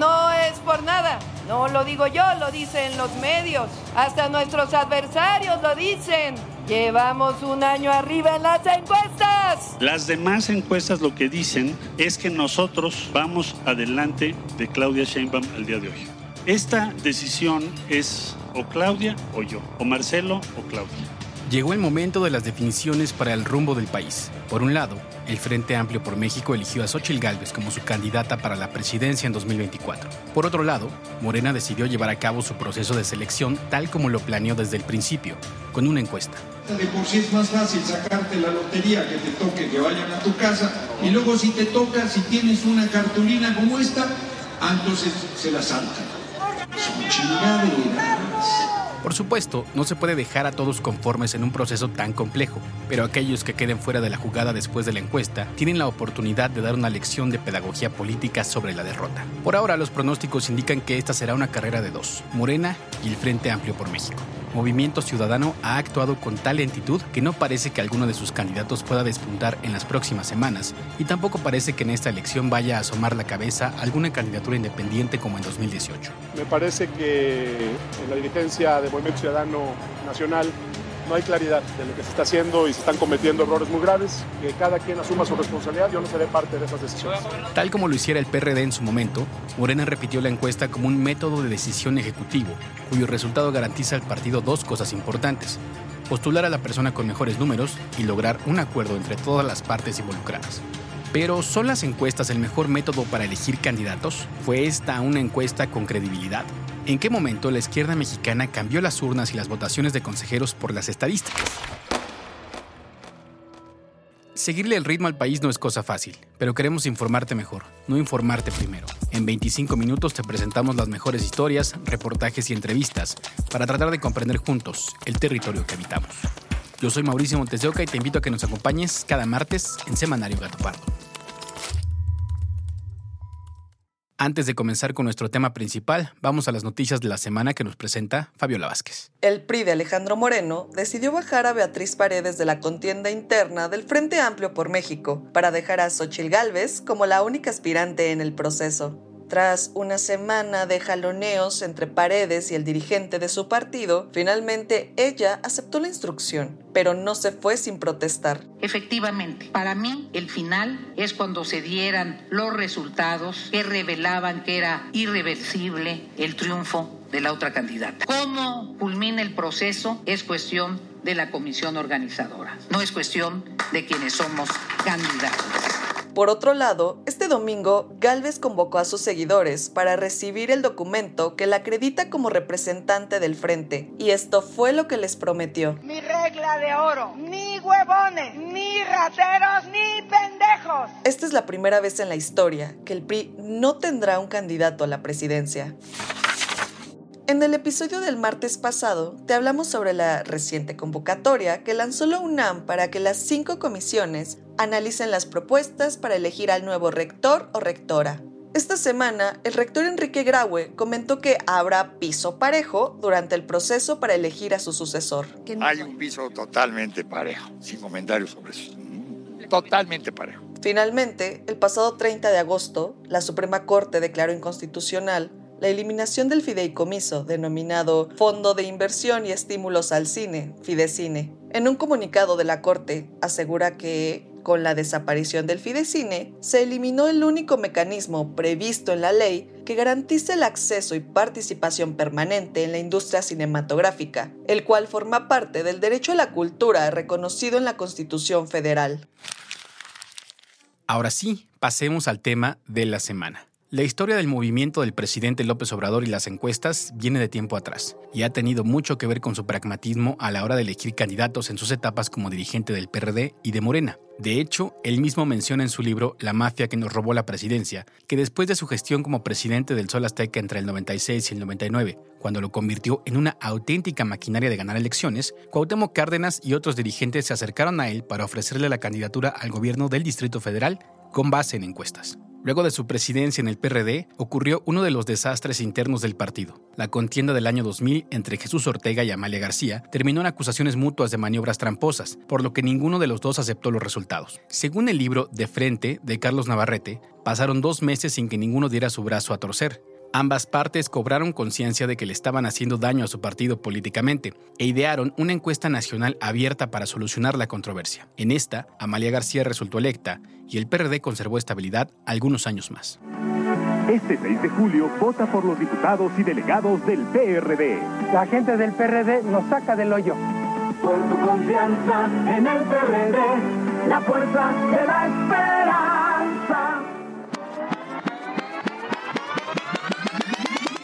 No es por nada. No lo digo yo, lo dicen los medios. Hasta nuestros adversarios lo dicen. Llevamos un año arriba en las encuestas. Las demás encuestas lo que dicen es que nosotros vamos adelante de Claudia Sheinbaum al día de hoy. Esta decisión es o Claudia o yo, o Marcelo o Claudia. Llegó el momento de las definiciones para el rumbo del país. Por un lado, el Frente Amplio por México eligió a Xochitl Gálvez como su candidata para la presidencia en 2024. Por otro lado, Morena decidió llevar a cabo su proceso de selección tal como lo planeó desde el principio, con una encuesta. De por sí es más fácil sacarte la lotería que te toque que vayan a tu casa y luego si te toca, si tienes una cartulina como esta, ah, entonces se la chingaderas. Por supuesto, no se puede dejar a todos conformes en un proceso tan complejo, pero aquellos que queden fuera de la jugada después de la encuesta tienen la oportunidad de dar una lección de pedagogía política sobre la derrota. Por ahora, los pronósticos indican que esta será una carrera de dos, Morena y el Frente Amplio por México. Movimiento Ciudadano ha actuado con tal lentitud que no parece que alguno de sus candidatos pueda despuntar en las próximas semanas y tampoco parece que en esta elección vaya a asomar la cabeza alguna candidatura independiente como en 2018. Me parece que en la dirigencia de Movimiento Ciudadano Nacional no hay claridad de lo que se está haciendo y se están cometiendo errores muy graves, que cada quien asuma su responsabilidad, yo no seré parte de esas decisiones. Tal como lo hiciera el PRD en su momento, Morena repitió la encuesta como un método de decisión ejecutivo, cuyo resultado garantiza al partido dos cosas importantes, postular a la persona con mejores números y lograr un acuerdo entre todas las partes involucradas. Pero ¿son las encuestas el mejor método para elegir candidatos? ¿Fue esta una encuesta con credibilidad? ¿En qué momento la izquierda mexicana cambió las urnas y las votaciones de consejeros por las estadísticas? Seguirle el ritmo al país no es cosa fácil, pero queremos informarte mejor, no informarte primero. En 25 minutos te presentamos las mejores historias, reportajes y entrevistas para tratar de comprender juntos el territorio que habitamos. Yo soy Mauricio Montes de Oca y te invito a que nos acompañes cada martes en Semanario Gato Pardo. Antes de comenzar con nuestro tema principal, vamos a las noticias de la semana que nos presenta Fabiola Vázquez. El PRI de Alejandro Moreno decidió bajar a Beatriz Paredes de la contienda interna del Frente Amplio por México para dejar a Xochil Gálvez como la única aspirante en el proceso. Tras una semana de jaloneos entre Paredes y el dirigente de su partido, finalmente ella aceptó la instrucción, pero no se fue sin protestar. Efectivamente, para mí el final es cuando se dieran los resultados que revelaban que era irreversible el triunfo de la otra candidata. ¿Cómo culmina el proceso? Es cuestión de la comisión organizadora, no es cuestión de quienes somos candidatos. Por otro lado, este domingo, Galvez convocó a sus seguidores para recibir el documento que la acredita como representante del frente, y esto fue lo que les prometió. Mi regla de oro, ni huevones, ni rateros, ni pendejos. Esta es la primera vez en la historia que el PRI no tendrá un candidato a la presidencia. En el episodio del martes pasado te hablamos sobre la reciente convocatoria que lanzó la UNAM para que las cinco comisiones analicen las propuestas para elegir al nuevo rector o rectora. Esta semana, el rector Enrique Graue comentó que habrá piso parejo durante el proceso para elegir a su sucesor. Hay un piso totalmente parejo, sin comentarios sobre eso. Totalmente parejo. Finalmente, el pasado 30 de agosto, la Suprema Corte declaró inconstitucional la eliminación del fideicomiso denominado Fondo de Inversión y Estímulos al Cine, Fidecine. En un comunicado de la Corte asegura que con la desaparición del Fidecine, se eliminó el único mecanismo previsto en la ley que garantice el acceso y participación permanente en la industria cinematográfica, el cual forma parte del derecho a la cultura reconocido en la Constitución Federal. Ahora sí, pasemos al tema de la semana. La historia del movimiento del presidente López Obrador y las encuestas viene de tiempo atrás y ha tenido mucho que ver con su pragmatismo a la hora de elegir candidatos en sus etapas como dirigente del PRD y de Morena. De hecho, él mismo menciona en su libro La mafia que nos robó la presidencia, que después de su gestión como presidente del Sol Azteca entre el 96 y el 99, cuando lo convirtió en una auténtica maquinaria de ganar elecciones, Cuauhtémoc Cárdenas y otros dirigentes se acercaron a él para ofrecerle la candidatura al gobierno del Distrito Federal con base en encuestas. Luego de su presidencia en el PRD, ocurrió uno de los desastres internos del partido. La contienda del año 2000 entre Jesús Ortega y Amalia García terminó en acusaciones mutuas de maniobras tramposas, por lo que ninguno de los dos aceptó los resultados. Según el libro De Frente de Carlos Navarrete, pasaron dos meses sin que ninguno diera su brazo a torcer. Ambas partes cobraron conciencia de que le estaban haciendo daño a su partido políticamente e idearon una encuesta nacional abierta para solucionar la controversia. En esta, Amalia García resultó electa y el PRD conservó estabilidad algunos años más. Este 6 de julio vota por los diputados y delegados del PRD. La gente del PRD nos saca del hoyo. Por tu confianza en el PRD, la fuerza de la esperanza.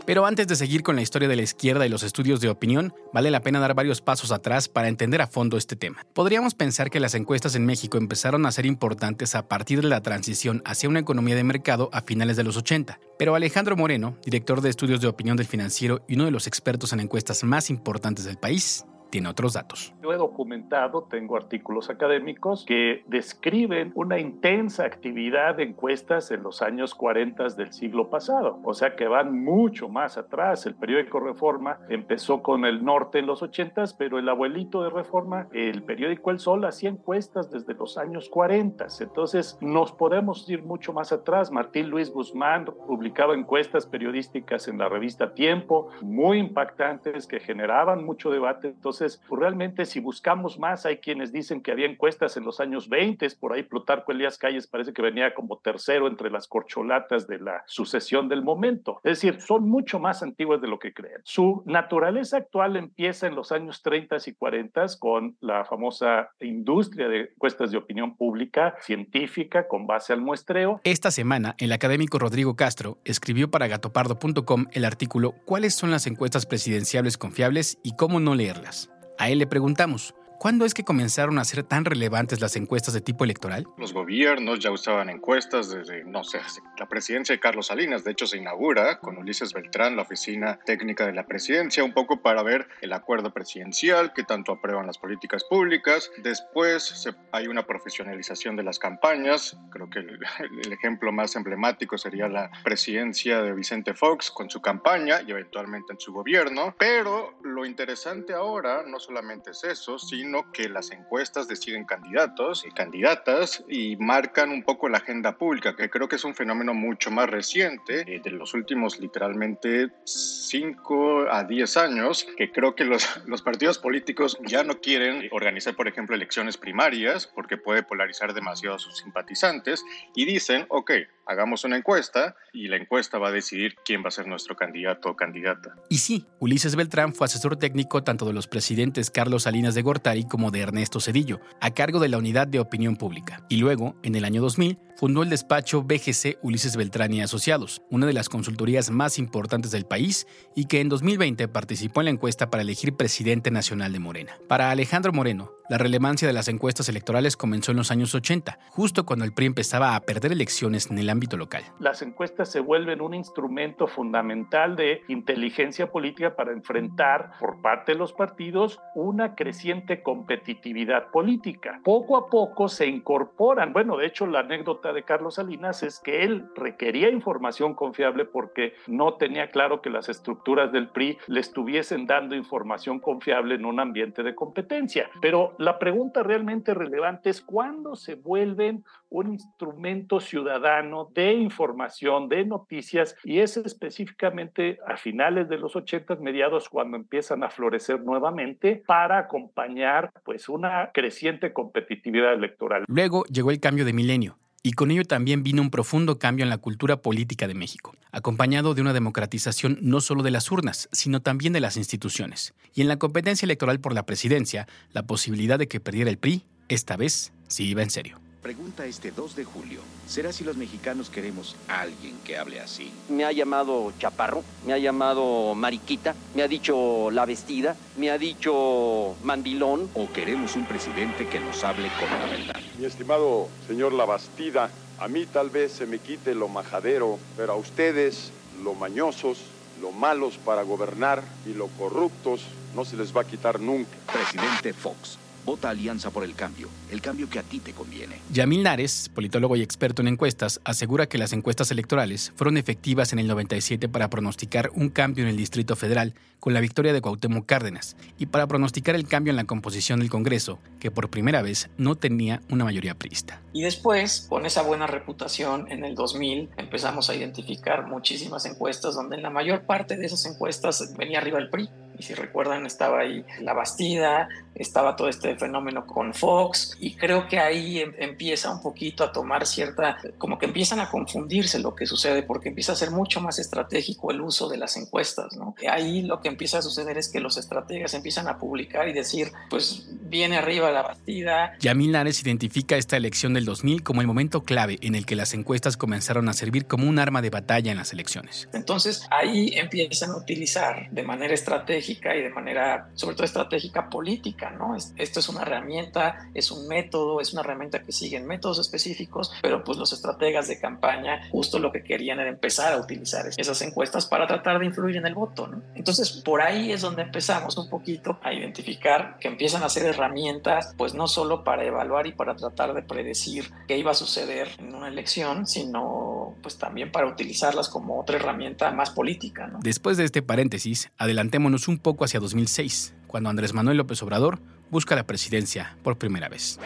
Pero antes de seguir con la historia de la izquierda y los estudios de opinión, vale la pena dar varios pasos atrás para entender a fondo este tema. Podríamos pensar que las encuestas en México empezaron a ser importantes a partir de la transición hacia una economía de mercado a finales de los 80, pero Alejandro Moreno, director de estudios de opinión del financiero y uno de los expertos en encuestas más importantes del país, tiene otros datos. Yo he documentado, tengo artículos académicos que describen una intensa actividad de encuestas en los años 40 del siglo pasado, o sea que van mucho más atrás. El periódico Reforma empezó con el norte en los 80, pero el abuelito de Reforma, el periódico El Sol, hacía encuestas desde los años 40. Entonces nos podemos ir mucho más atrás. Martín Luis Guzmán publicaba encuestas periodísticas en la revista Tiempo, muy impactantes que generaban mucho debate. Entonces, entonces, pues realmente si buscamos más, hay quienes dicen que había encuestas en los años 20, por ahí Plutarco Elías Calles parece que venía como tercero entre las corcholatas de la sucesión del momento. Es decir, son mucho más antiguas de lo que creen. Su naturaleza actual empieza en los años 30 y 40 con la famosa industria de encuestas de opinión pública científica con base al muestreo. Esta semana, el académico Rodrigo Castro escribió para gatopardo.com el artículo ¿Cuáles son las encuestas presidenciales confiables y cómo no leerlas? A él le preguntamos, ¿Cuándo es que comenzaron a ser tan relevantes las encuestas de tipo electoral? Los gobiernos ya usaban encuestas desde, no sé, la presidencia de Carlos Salinas. De hecho, se inaugura con Ulises Beltrán la oficina técnica de la presidencia, un poco para ver el acuerdo presidencial, que tanto aprueban las políticas públicas. Después hay una profesionalización de las campañas. Creo que el, el ejemplo más emblemático sería la presidencia de Vicente Fox con su campaña y eventualmente en su gobierno. Pero lo interesante ahora no solamente es eso, sino sino que las encuestas deciden candidatos y candidatas y marcan un poco la agenda pública, que creo que es un fenómeno mucho más reciente, eh, de los últimos literalmente 5 a 10 años, que creo que los, los partidos políticos ya no quieren organizar, por ejemplo, elecciones primarias, porque puede polarizar demasiado a sus simpatizantes, y dicen, ok, hagamos una encuesta y la encuesta va a decidir quién va a ser nuestro candidato o candidata. Y sí, Ulises Beltrán fue asesor técnico tanto de los presidentes Carlos Salinas de Gortari como de Ernesto Cedillo, a cargo de la Unidad de Opinión Pública. Y luego, en el año 2000, fundó el despacho BGC Ulises Beltrán y Asociados, una de las consultorías más importantes del país y que en 2020 participó en la encuesta para elegir presidente nacional de Morena. Para Alejandro Moreno, la relevancia de las encuestas electorales comenzó en los años 80, justo cuando el PRI empezaba a perder elecciones en el ámbito local. Las encuestas se vuelven un instrumento fundamental de inteligencia política para enfrentar por parte de los partidos una creciente competitividad política. Poco a poco se incorporan, bueno, de hecho la anécdota de Carlos Salinas es que él requería información confiable porque no tenía claro que las estructuras del PRI le estuviesen dando información confiable en un ambiente de competencia. Pero la pregunta realmente relevante es cuándo se vuelven un instrumento ciudadano de información, de noticias, y es específicamente a finales de los 80, mediados, cuando empiezan a florecer nuevamente para acompañar pues una creciente competitividad electoral. Luego llegó el cambio de milenio y con ello también vino un profundo cambio en la cultura política de México, acompañado de una democratización no solo de las urnas, sino también de las instituciones. Y en la competencia electoral por la presidencia, la posibilidad de que perdiera el PRI, esta vez sí iba en serio. Pregunta este 2 de julio. ¿Será si los mexicanos queremos a alguien que hable así? Me ha llamado chaparro, me ha llamado mariquita, me ha dicho la vestida, me ha dicho mandilón. ¿O queremos un presidente que nos hable con la verdad? Mi estimado señor Labastida, a mí tal vez se me quite lo majadero, pero a ustedes, lo mañosos, lo malos para gobernar y lo corruptos, no se les va a quitar nunca. Presidente Fox. Vota Alianza por el Cambio, el cambio que a ti te conviene. Yamil Nares, politólogo y experto en encuestas, asegura que las encuestas electorales fueron efectivas en el 97 para pronosticar un cambio en el Distrito Federal con la victoria de Cuauhtémoc Cárdenas y para pronosticar el cambio en la composición del Congreso, que por primera vez no tenía una mayoría priista. Y después, con esa buena reputación, en el 2000 empezamos a identificar muchísimas encuestas donde en la mayor parte de esas encuestas venía arriba el PRI y si recuerdan estaba ahí la Bastida, estaba todo este fenómeno con Fox y creo que ahí em, empieza un poquito a tomar cierta, como que empiezan a confundirse lo que sucede porque empieza a ser mucho más estratégico el uso de las encuestas, ¿no? Ahí lo que empieza a suceder es que los estrategas empiezan a publicar y decir, pues viene arriba la Bastida. Yamil Nares identifica esta elección del 2000 como el momento clave en el que las encuestas comenzaron a servir como un arma de batalla en las elecciones. Entonces ahí empiezan a utilizar de manera estratégica y de manera, sobre todo estratégica política, ¿no? Esto es una herramienta, es un método, es una herramienta que sigue métodos específicos, pero pues los estrategas de campaña justo lo que querían era empezar a utilizar esas encuestas para tratar de influir en el voto, ¿no? Entonces, por ahí es donde empezamos un poquito a identificar que empiezan a ser herramientas, pues no solo para evaluar y para tratar de predecir qué iba a suceder en una elección, sino pues también para utilizarlas como otra herramienta más política, ¿no? Después de este paréntesis, adelantémonos un poco hacia 2006, cuando Andrés Manuel López Obrador busca la presidencia por primera vez.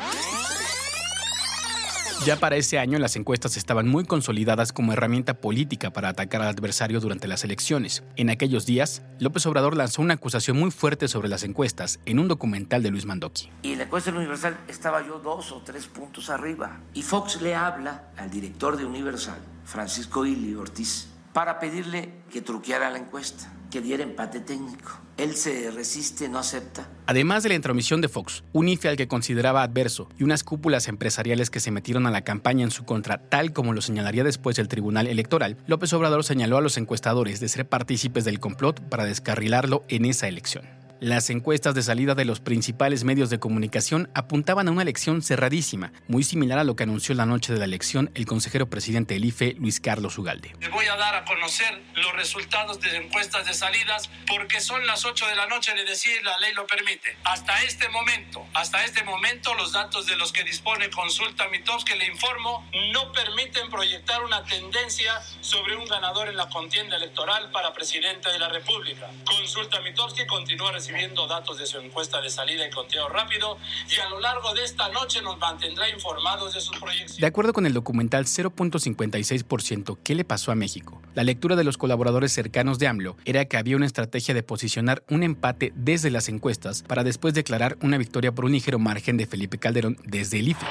Ya para ese año las encuestas estaban muy consolidadas como herramienta política para atacar al adversario durante las elecciones. En aquellos días, López Obrador lanzó una acusación muy fuerte sobre las encuestas en un documental de Luis Mandoki. Y la encuesta Universal estaba yo dos o tres puntos arriba. Y Fox le habla al director de Universal, Francisco Ili Ortiz, para pedirle que truqueara la encuesta, que diera empate técnico. Él se resiste, no acepta. Además de la intromisión de Fox, un IFE al que consideraba adverso y unas cúpulas empresariales que se metieron a la campaña en su contra, tal como lo señalaría después el Tribunal Electoral, López Obrador señaló a los encuestadores de ser partícipes del complot para descarrilarlo en esa elección. Las encuestas de salida de los principales medios de comunicación apuntaban a una elección cerradísima, muy similar a lo que anunció la noche de la elección el consejero presidente del IFE, Luis Carlos Ugalde. Le voy a dar a conocer los resultados de encuestas de salidas porque son las 8 de la noche, le decía, la ley lo permite. Hasta este momento, hasta este momento, los datos de los que dispone Consulta que le informo, no permiten proyectar una tendencia sobre un ganador en la contienda electoral para presidente de la República. Consulta que continúa recibiendo recibiendo datos de su encuesta de salida y conteo rápido y a lo largo de esta noche nos mantendrá informados de sus proyecciones. De acuerdo con el documental 0.56% ¿Qué le pasó a México? La lectura de los colaboradores cercanos de AMLO era que había una estrategia de posicionar un empate desde las encuestas para después declarar una victoria por un ligero margen de Felipe Calderón desde el IFE.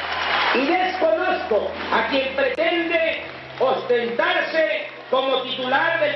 Y desconozco a quien pretende ostentarse como titular Federal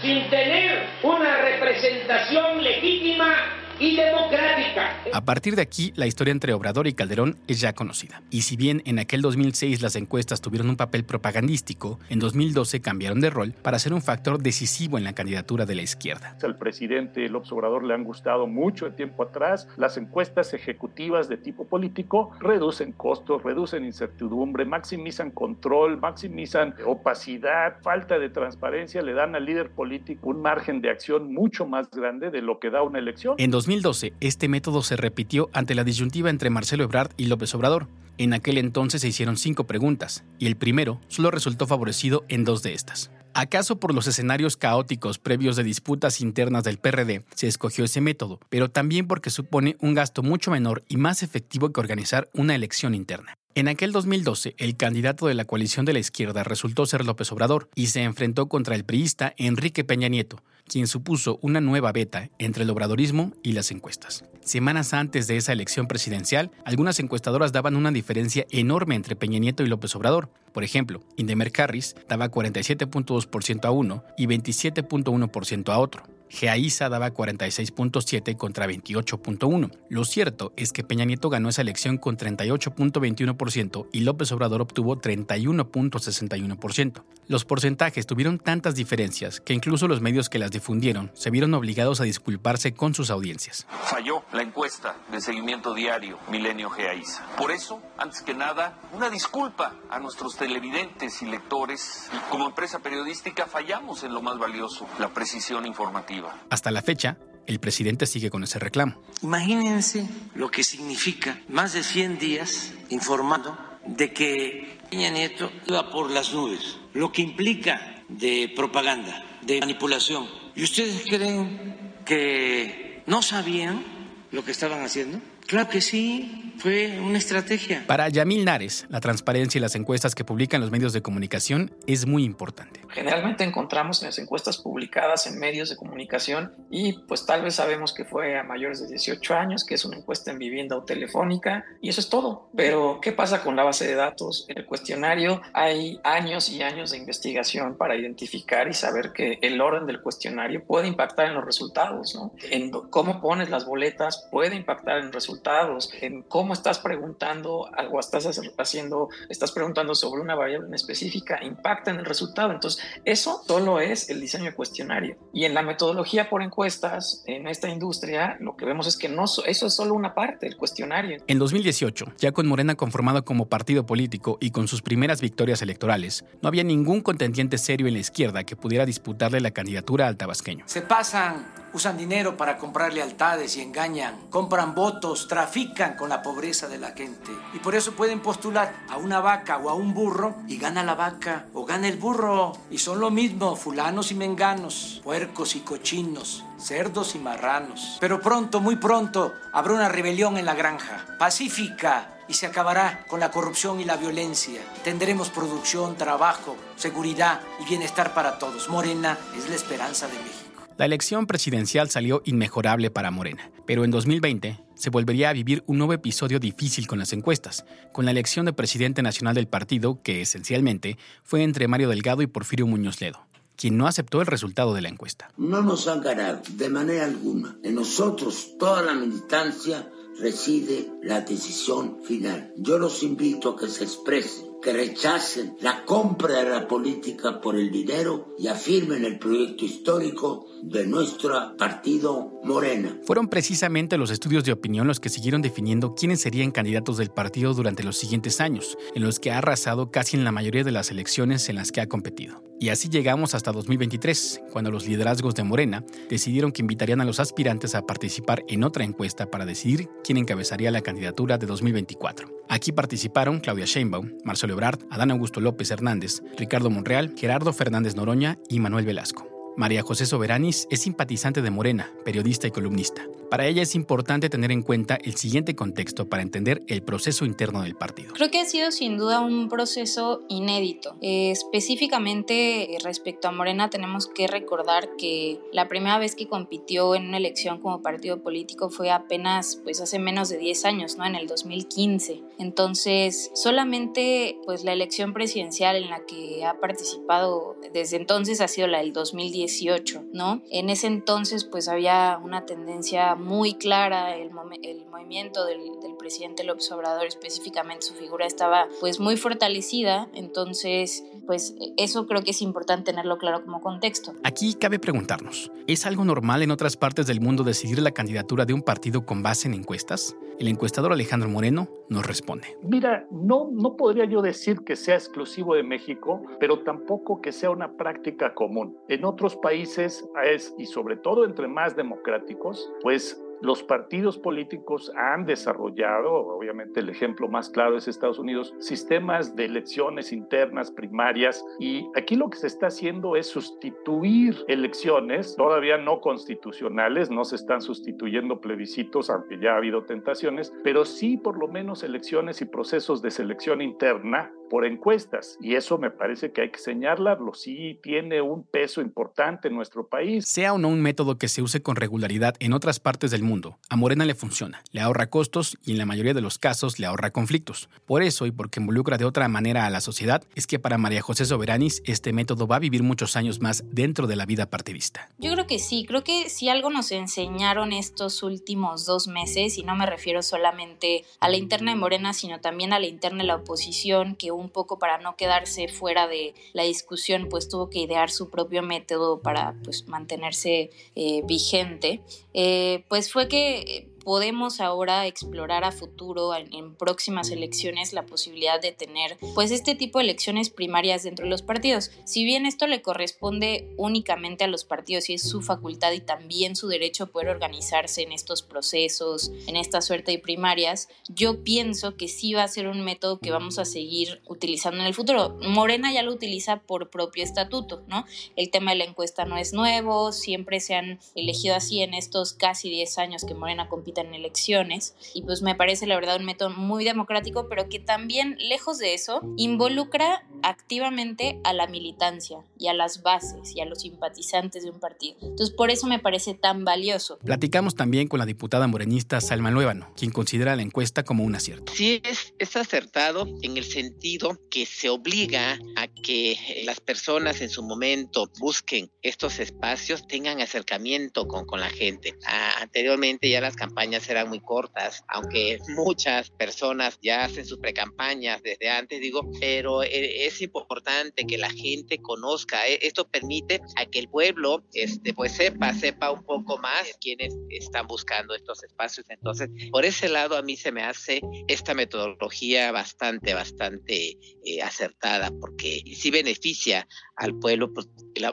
sin tener una representación legítima y democrática. A partir de aquí, la historia entre Obrador y Calderón es ya conocida. Y si bien en aquel 2006 las encuestas tuvieron un papel propagandístico, en 2012 cambiaron de rol para ser un factor decisivo en la candidatura de la izquierda. Al presidente López Obrador le han gustado mucho el tiempo atrás. Las encuestas ejecutivas de tipo político reducen costos, reducen incertidumbre, maximizan control, maximizan opacidad, falta de transparencia, le dan al líder político un margen de acción mucho más grande de lo que da una elección. En 2012, este método se repitió ante la disyuntiva entre Marcelo Ebrard y López Obrador. En aquel entonces se hicieron cinco preguntas, y el primero solo resultó favorecido en dos de estas. ¿Acaso por los escenarios caóticos previos de disputas internas del PRD se escogió ese método, pero también porque supone un gasto mucho menor y más efectivo que organizar una elección interna? En aquel 2012, el candidato de la coalición de la izquierda resultó ser López Obrador y se enfrentó contra el priista Enrique Peña Nieto, quien supuso una nueva beta entre el obradorismo y las encuestas. Semanas antes de esa elección presidencial, algunas encuestadoras daban una diferencia enorme entre Peña Nieto y López Obrador. Por ejemplo, Indemer Harris daba 47.2% a uno y 27.1% a otro. Geaiza daba 46.7 contra 28.1. Lo cierto es que Peña Nieto ganó esa elección con 38.21% y López Obrador obtuvo 31.61%. Los porcentajes tuvieron tantas diferencias que incluso los medios que las difundieron se vieron obligados a disculparse con sus audiencias. Falló la encuesta de seguimiento diario Milenio Geaiza. Por eso, antes que nada, una disculpa a nuestros televidentes y lectores. Como empresa periodística fallamos en lo más valioso, la precisión informativa. Hasta la fecha, el presidente sigue con ese reclamo. Imagínense lo que significa más de 100 días informando de que Peña Nieto iba por las nubes, lo que implica de propaganda, de manipulación. ¿Y ustedes creen que no sabían lo que estaban haciendo? Claro que sí, fue una estrategia. Para Yamil Nares, la transparencia y las encuestas que publican los medios de comunicación es muy importante. Generalmente encontramos en las encuestas publicadas en medios de comunicación y pues tal vez sabemos que fue a mayores de 18 años, que es una encuesta en vivienda o telefónica y eso es todo. Pero ¿qué pasa con la base de datos? En el cuestionario hay años y años de investigación para identificar y saber que el orden del cuestionario puede impactar en los resultados, ¿no? En cómo pones las boletas puede impactar en los resultados en cómo estás preguntando algo, estás haciendo, estás preguntando sobre una variable en específica, impacta en el resultado. Entonces, eso solo es el diseño de cuestionario. Y en la metodología por encuestas, en esta industria, lo que vemos es que no, eso es solo una parte del cuestionario. En 2018, ya con Morena conformado como partido político y con sus primeras victorias electorales, no había ningún contendiente serio en la izquierda que pudiera disputarle la candidatura al tabasqueño. Se pasan usan dinero para comprar lealtades y engañan, compran votos, trafican con la pobreza de la gente. Y por eso pueden postular a una vaca o a un burro y gana la vaca o gana el burro. Y son lo mismo, fulanos y menganos, puercos y cochinos, cerdos y marranos. Pero pronto, muy pronto, habrá una rebelión en la granja, pacífica, y se acabará con la corrupción y la violencia. Tendremos producción, trabajo, seguridad y bienestar para todos. Morena es la esperanza de México. La elección presidencial salió inmejorable para Morena, pero en 2020 se volvería a vivir un nuevo episodio difícil con las encuestas, con la elección de presidente nacional del partido, que esencialmente fue entre Mario Delgado y Porfirio Muñoz Ledo, quien no aceptó el resultado de la encuesta. No nos han ganado de manera alguna. En nosotros, toda la militancia, reside la decisión final. Yo los invito a que se expresen que rechacen la compra de la política por el dinero y afirmen el proyecto histórico de nuestro partido Morena. Fueron precisamente los estudios de opinión los que siguieron definiendo quiénes serían candidatos del partido durante los siguientes años, en los que ha arrasado casi en la mayoría de las elecciones en las que ha competido. Y así llegamos hasta 2023, cuando los liderazgos de Morena decidieron que invitarían a los aspirantes a participar en otra encuesta para decidir quién encabezaría la candidatura de 2024. Aquí participaron Claudia Sheinbaum, Marcelo Ebrard, Adán Augusto López Hernández, Ricardo Monreal, Gerardo Fernández Noroña y Manuel Velasco. María José Soberanis es simpatizante de Morena, periodista y columnista. Para ella es importante tener en cuenta el siguiente contexto para entender el proceso interno del partido. Creo que ha sido sin duda un proceso inédito. Eh, específicamente eh, respecto a Morena tenemos que recordar que la primera vez que compitió en una elección como partido político fue apenas pues hace menos de 10 años, ¿no? En el 2015. Entonces, solamente pues la elección presidencial en la que ha participado desde entonces ha sido la del 2018, ¿no? En ese entonces pues había una tendencia muy clara, el, el movimiento del, del, presidente López Obrador, específicamente su figura estaba pues muy fortalecida, entonces pues eso creo que es importante tenerlo claro como contexto. Aquí cabe preguntarnos, ¿es algo normal en otras partes del mundo decidir la candidatura de un partido con base en encuestas? El encuestador Alejandro Moreno nos responde. Mira, no, no podría yo decir que sea exclusivo de México, pero tampoco que sea una práctica común. En otros países es, y sobre todo entre más democráticos, pues los partidos políticos han desarrollado, obviamente el ejemplo más claro es Estados Unidos, sistemas de elecciones internas, primarias, y aquí lo que se está haciendo es sustituir elecciones, todavía no constitucionales, no se están sustituyendo plebiscitos, aunque ya ha habido tentaciones, pero sí por lo menos elecciones y procesos de selección interna por encuestas y eso me parece que hay que señalarlo, sí tiene un peso importante en nuestro país. Sea o no un método que se use con regularidad en otras partes del mundo, mundo, a Morena le funciona, le ahorra costos y en la mayoría de los casos le ahorra conflictos. Por eso y porque involucra de otra manera a la sociedad, es que para María José Soberanis este método va a vivir muchos años más dentro de la vida partidista. Yo creo que sí, creo que si algo nos enseñaron estos últimos dos meses, y no me refiero solamente a la interna de Morena, sino también a la interna de la oposición, que un poco para no quedarse fuera de la discusión, pues tuvo que idear su propio método para pues, mantenerse eh, vigente, eh, pues fue que podemos ahora explorar a futuro en, próximas elecciones la posibilidad de tener pues este tipo de elecciones primarias dentro de los partidos. Si bien esto le corresponde únicamente a los partidos y es su facultad y también su derecho poder organizarse en estos procesos, en esta suerte de primarias, yo pienso que sí va a ser un método que vamos a seguir utilizando en el futuro. Morena ya lo utiliza por propio estatuto, ¿no? El tema de la encuesta no es nuevo, siempre se han elegido así en estos casi 10 años que Morena compite en elecciones y pues me parece la verdad un método muy democrático pero que también lejos de eso involucra activamente a la militancia y a las bases y a los simpatizantes de un partido. Entonces por eso me parece tan valioso. Platicamos también con la diputada morenista Salma Luébano, quien considera la encuesta como un acierto. Sí, es, es acertado en el sentido que se obliga a que las personas en su momento busquen estos espacios, tengan acercamiento con, con la gente. Ah, anteriormente ya las campañas eran muy cortas, aunque muchas personas ya hacen sus precampañas desde antes, digo, pero e, es importante que la gente conozca. E, esto permite a que el pueblo este, pues sepa, sepa un poco más quiénes están buscando estos espacios. Entonces, por ese lado a mí se me hace esta metodología bastante, bastante eh, acertada, porque sí beneficia al pueblo, pues,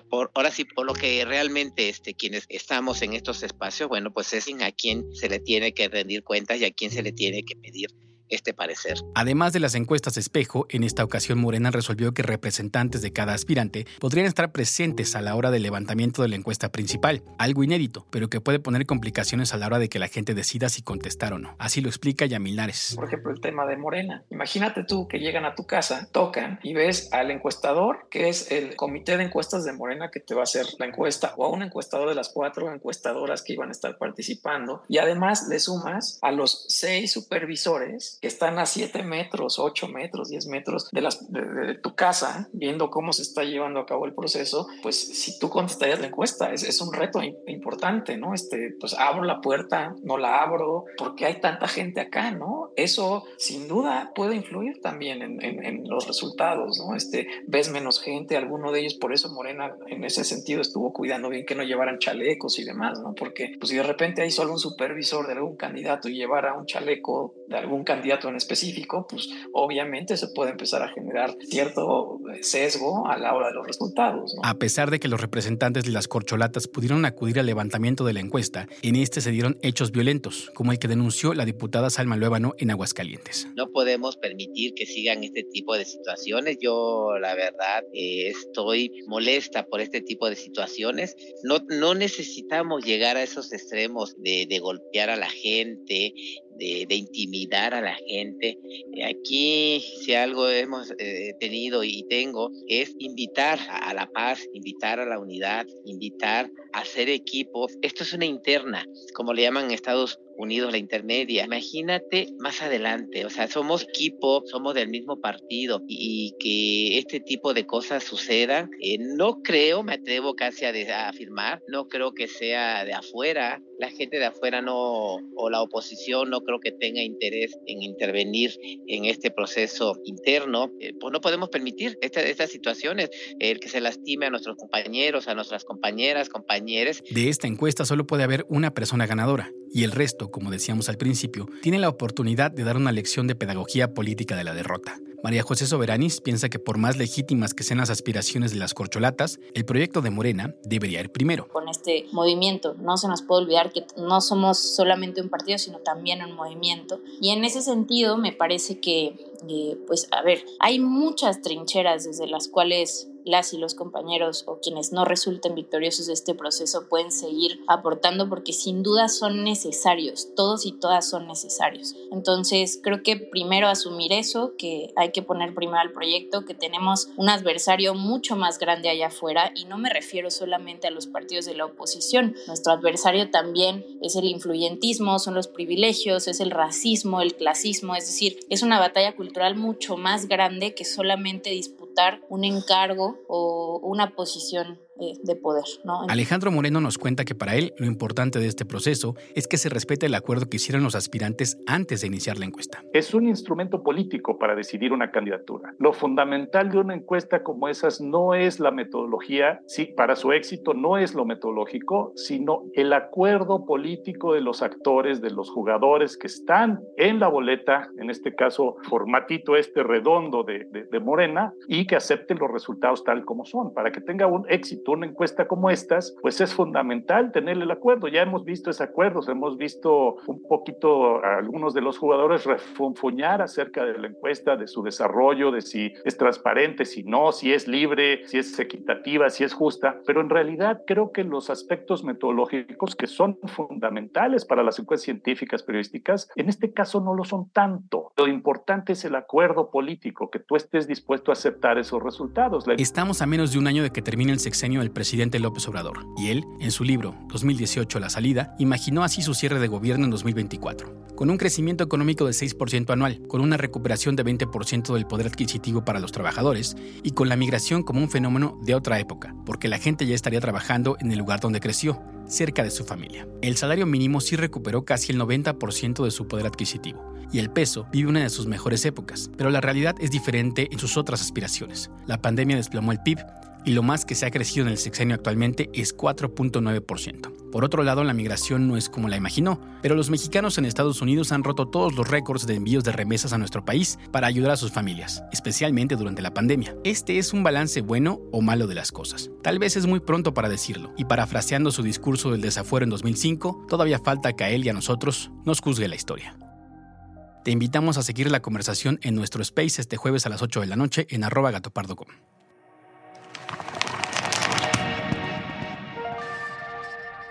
por, ahora sí, por lo que realmente este, quienes estamos en estos espacios, bueno, pues es a quien se le tiene que rendir cuentas y a quién se le tiene que pedir este parecer. Además de las encuestas espejo, en esta ocasión Morena resolvió que representantes de cada aspirante podrían estar presentes a la hora del levantamiento de la encuesta principal, algo inédito, pero que puede poner complicaciones a la hora de que la gente decida si contestar o no. Así lo explica Yamil Por ejemplo, el tema de Morena. Imagínate tú que llegan a tu casa, tocan y ves al encuestador, que es el comité de encuestas de Morena que te va a hacer la encuesta, o a un encuestador de las cuatro encuestadoras que iban a estar participando, y además le sumas a los seis supervisores que están a 7 metros, 8 metros, 10 metros de, las, de, tu casa, viendo cómo se está llevando a cabo el proceso, pues si tú contestarías la encuesta, es, es un reto importante, ¿no? Este, pues abro la puerta, no la abro, porque hay tanta gente acá, ¿no? Eso sin duda puede influir también en, en, en los resultados, ¿no? Este, ves menos gente, alguno de ellos, por eso Morena en ese sentido estuvo cuidando bien que no llevaran chalecos y demás, ¿no? Porque pues si de repente hay solo un supervisor de algún candidato y llevara un chaleco de algún candidato, en específico, pues obviamente se puede empezar a generar cierto sesgo a la hora de los resultados. A pesar de que los representantes de las corcholatas pudieron acudir al levantamiento de la encuesta, en este se dieron hechos violentos, como el que denunció la diputada Salma Luébano en Aguascalientes. No podemos permitir que sigan este tipo de situaciones. Yo, la verdad, eh, estoy molesta por este tipo de situaciones. No, no necesitamos llegar a esos extremos de, de golpear a la gente, de, intimidar a la gente. Eh, aquí, si algo hemos eh, tenido y tengo, es invitar a, la paz, invitar a la unidad, invitar a hacer equipo. Esto es una interna, como le llaman en Estados Unidos la intermedia. Imagínate más adelante, o sea, somos equipo, somos del mismo partido y, que este tipo de cosas sucedan. Eh, no creo, me atrevo casi a, afirmar, no creo que sea de afuera. La gente de afuera no, o la oposición no creo que tenga interés en intervenir en este proceso interno. Eh, pues no podemos permitir estas situaciones, el que se lastime a nuestros compañeros, a nuestras compañeras, compañeros. De esta encuesta solo puede haber una persona ganadora y el resto, como decíamos al principio, tiene la oportunidad de dar una lección de pedagogía política de la derrota. María José Soberanis piensa que por más legítimas que sean las aspiraciones de las corcholatas, el proyecto de Morena debería ir primero. Con este movimiento, no se nos puede olvidar que no somos solamente un partido, sino también un movimiento. Y en ese sentido, me parece que, eh, pues, a ver, hay muchas trincheras desde las cuales las y los compañeros o quienes no resulten victoriosos de este proceso pueden seguir aportando porque sin duda son necesarios, todos y todas son necesarios. Entonces creo que primero asumir eso, que hay que poner primero al proyecto, que tenemos un adversario mucho más grande allá afuera y no me refiero solamente a los partidos de la oposición, nuestro adversario también es el influyentismo, son los privilegios, es el racismo, el clasismo, es decir, es una batalla cultural mucho más grande que solamente un encargo o una posición eh, de poder. Alejandro Moreno nos cuenta que para él lo importante de este proceso es que se respete el acuerdo que hicieron los aspirantes antes de iniciar la encuesta. Es un instrumento político para decidir una candidatura. Lo fundamental de una encuesta como esas no es la metodología, sí, para su éxito no es lo metodológico, sino el acuerdo político de los actores, de los jugadores que están en la boleta, en este caso formatito este redondo de, de Morena, y que acepten los resultados tal como son, para que tenga un éxito una encuesta como estas, pues es fundamental tener el acuerdo. Ya hemos visto ese acuerdo, hemos visto un poquito a algunos de los jugadores refunfuñar acerca de la encuesta, de su desarrollo, de si es transparente, si no, si es libre, si es equitativa, si es justa, pero en realidad creo que los aspectos metodológicos que son fundamentales para las encuestas científicas periodísticas, en este caso no lo son tanto. Lo importante es el acuerdo político, que tú estés dispuesto a aceptar esos resultados. Estamos a menos de un año de que termine el sexenio el presidente López Obrador, y él, en su libro 2018 La salida, imaginó así su cierre de gobierno en 2024, con un crecimiento económico de 6% anual, con una recuperación de 20% del poder adquisitivo para los trabajadores y con la migración como un fenómeno de otra época, porque la gente ya estaría trabajando en el lugar donde creció, cerca de su familia. El salario mínimo sí recuperó casi el 90% de su poder adquisitivo, y el peso vive una de sus mejores épocas, pero la realidad es diferente en sus otras aspiraciones. La pandemia desplomó el PIB y lo más que se ha crecido en el sexenio actualmente es 4.9%. Por otro lado, la migración no es como la imaginó, pero los mexicanos en Estados Unidos han roto todos los récords de envíos de remesas a nuestro país para ayudar a sus familias, especialmente durante la pandemia. ¿Este es un balance bueno o malo de las cosas? Tal vez es muy pronto para decirlo, y parafraseando su discurso del desafuero en 2005, todavía falta que a él y a nosotros nos juzgue la historia. Te invitamos a seguir la conversación en nuestro space este jueves a las 8 de la noche en arroba gatopardo.com.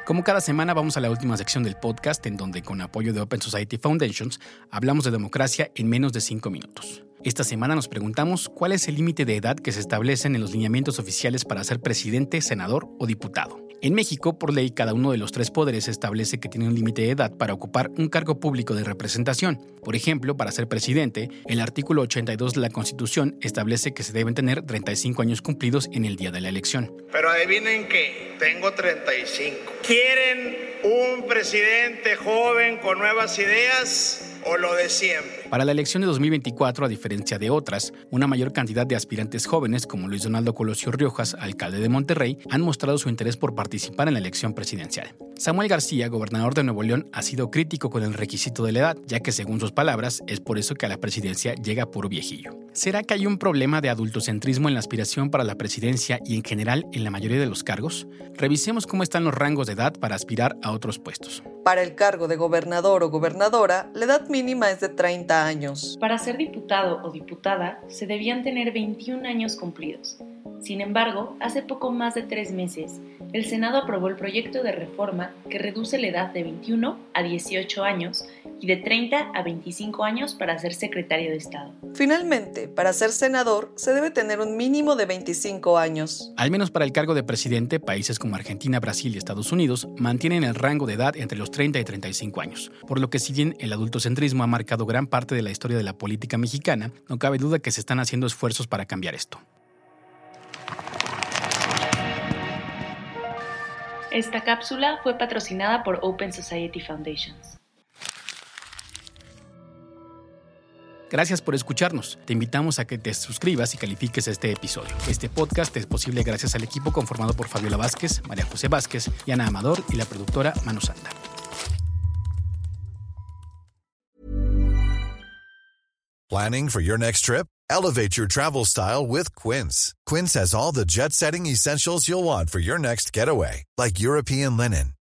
Como cada semana vamos a la última sección del podcast en donde con apoyo de Open Society Foundations hablamos de democracia en menos de cinco minutos. Esta semana nos preguntamos cuál es el límite de edad que se establecen en los lineamientos oficiales para ser presidente, senador o diputado. En México, por ley, cada uno de los tres poderes establece que tiene un límite de edad para ocupar un cargo público de representación. Por ejemplo, para ser presidente, el artículo 82 de la Constitución establece que se deben tener 35 años cumplidos en el día de la elección. Pero adivinen qué, tengo 35. ¿Quieren un presidente joven con nuevas ideas? o lo de siempre. Para la elección de 2024, a diferencia de otras, una mayor cantidad de aspirantes jóvenes como Luis Donaldo Colosio Riojas, alcalde de Monterrey, han mostrado su interés por participar en la elección presidencial. Samuel García, gobernador de Nuevo León, ha sido crítico con el requisito de la edad, ya que según sus palabras, es por eso que a la presidencia llega puro viejillo. ¿Será que hay un problema de adultocentrismo en la aspiración para la presidencia y en general en la mayoría de los cargos? Revisemos cómo están los rangos de edad para aspirar a otros puestos. Para el cargo de gobernador o gobernadora, la edad mínima es de 30 años. Para ser diputado o diputada, se debían tener 21 años cumplidos. Sin embargo, hace poco más de tres meses, el Senado aprobó el proyecto de reforma que reduce la edad de 21 a 18 años y de 30 a 25 años para ser secretario de Estado. Finalmente, para ser senador se debe tener un mínimo de 25 años. Al menos para el cargo de presidente, países como Argentina, Brasil y Estados Unidos mantienen el rango de edad entre los 30 y 35 años, por lo que si bien el adultocentrismo ha marcado gran parte de la historia de la política mexicana, no cabe duda que se están haciendo esfuerzos para cambiar esto. Esta cápsula fue patrocinada por Open Society Foundations. Gracias por escucharnos. Te invitamos a que te suscribas y califiques este episodio. Este podcast es posible gracias al equipo conformado por Fabiola Vázquez, María José Vázquez, Ana Amador y la productora Manu Santa. Planning for your next trip? Elevate your travel style with Quince. Quince has all the jet-setting essentials you'll want for your next getaway, like European linen,